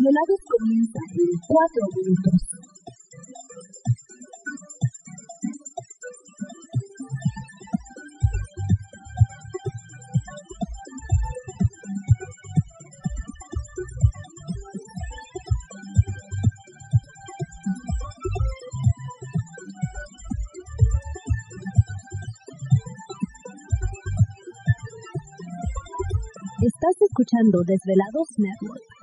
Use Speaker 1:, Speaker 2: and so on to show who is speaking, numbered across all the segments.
Speaker 1: Los desvelados comienzan en cuatro minutos.
Speaker 2: Estás escuchando Desvelados Network.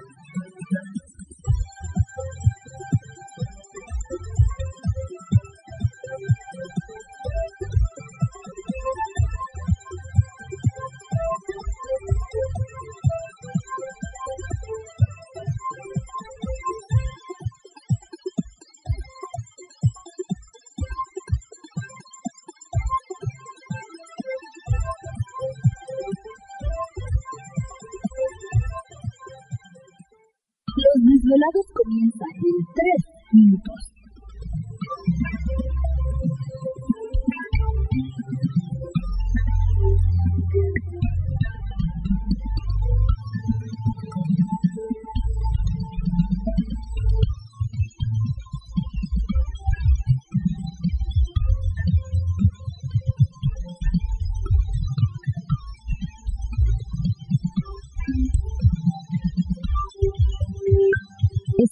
Speaker 1: Los desvelados comienzan en tres minutos.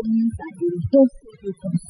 Speaker 1: Desvelados comienzan en dos minutos.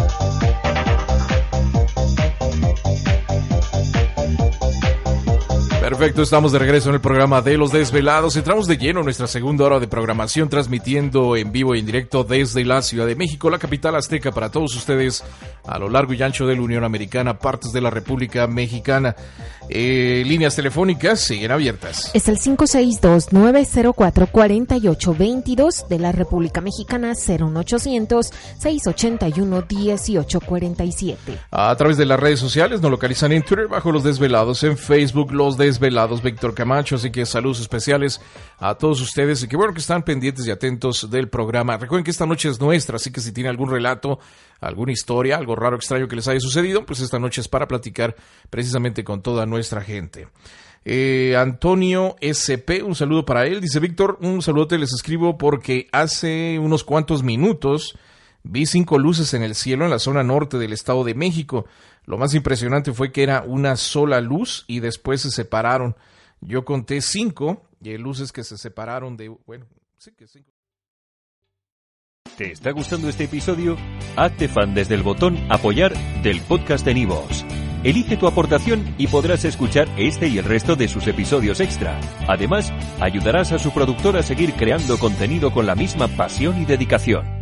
Speaker 3: Perfecto, estamos de regreso en el programa de Los Desvelados. Entramos de lleno en nuestra segunda hora de programación, transmitiendo en vivo y en directo desde la Ciudad de México, la capital azteca, para todos ustedes a lo largo y ancho de la Unión Americana, partes de la República Mexicana. Eh, líneas telefónicas siguen abiertas.
Speaker 4: Es el 562-904-4822 de la República Mexicana, 01800-681-1847.
Speaker 3: A través de las redes sociales nos localizan en Twitter bajo Los Desvelados, en Facebook Los Desvelados Velados, Víctor Camacho, así que saludos especiales a todos ustedes y que bueno que están pendientes y atentos del programa. Recuerden que esta noche es nuestra, así que si tiene algún relato, alguna historia, algo raro, extraño que les haya sucedido, pues esta noche es para platicar precisamente con toda nuestra gente. Eh, Antonio SP, un saludo para él. Dice Víctor, un saludote les escribo porque hace unos cuantos minutos vi cinco luces en el cielo en la zona norte del Estado de México. Lo más impresionante fue que era una sola luz y después se separaron. Yo conté cinco y luces que se separaron de... Bueno, sí que cinco.
Speaker 5: ¿Te está gustando este episodio? Hazte fan desde el botón apoyar del podcast de Nivos. Elige tu aportación y podrás escuchar este y el resto de sus episodios extra. Además, ayudarás a su productor a seguir creando contenido con la misma pasión y dedicación.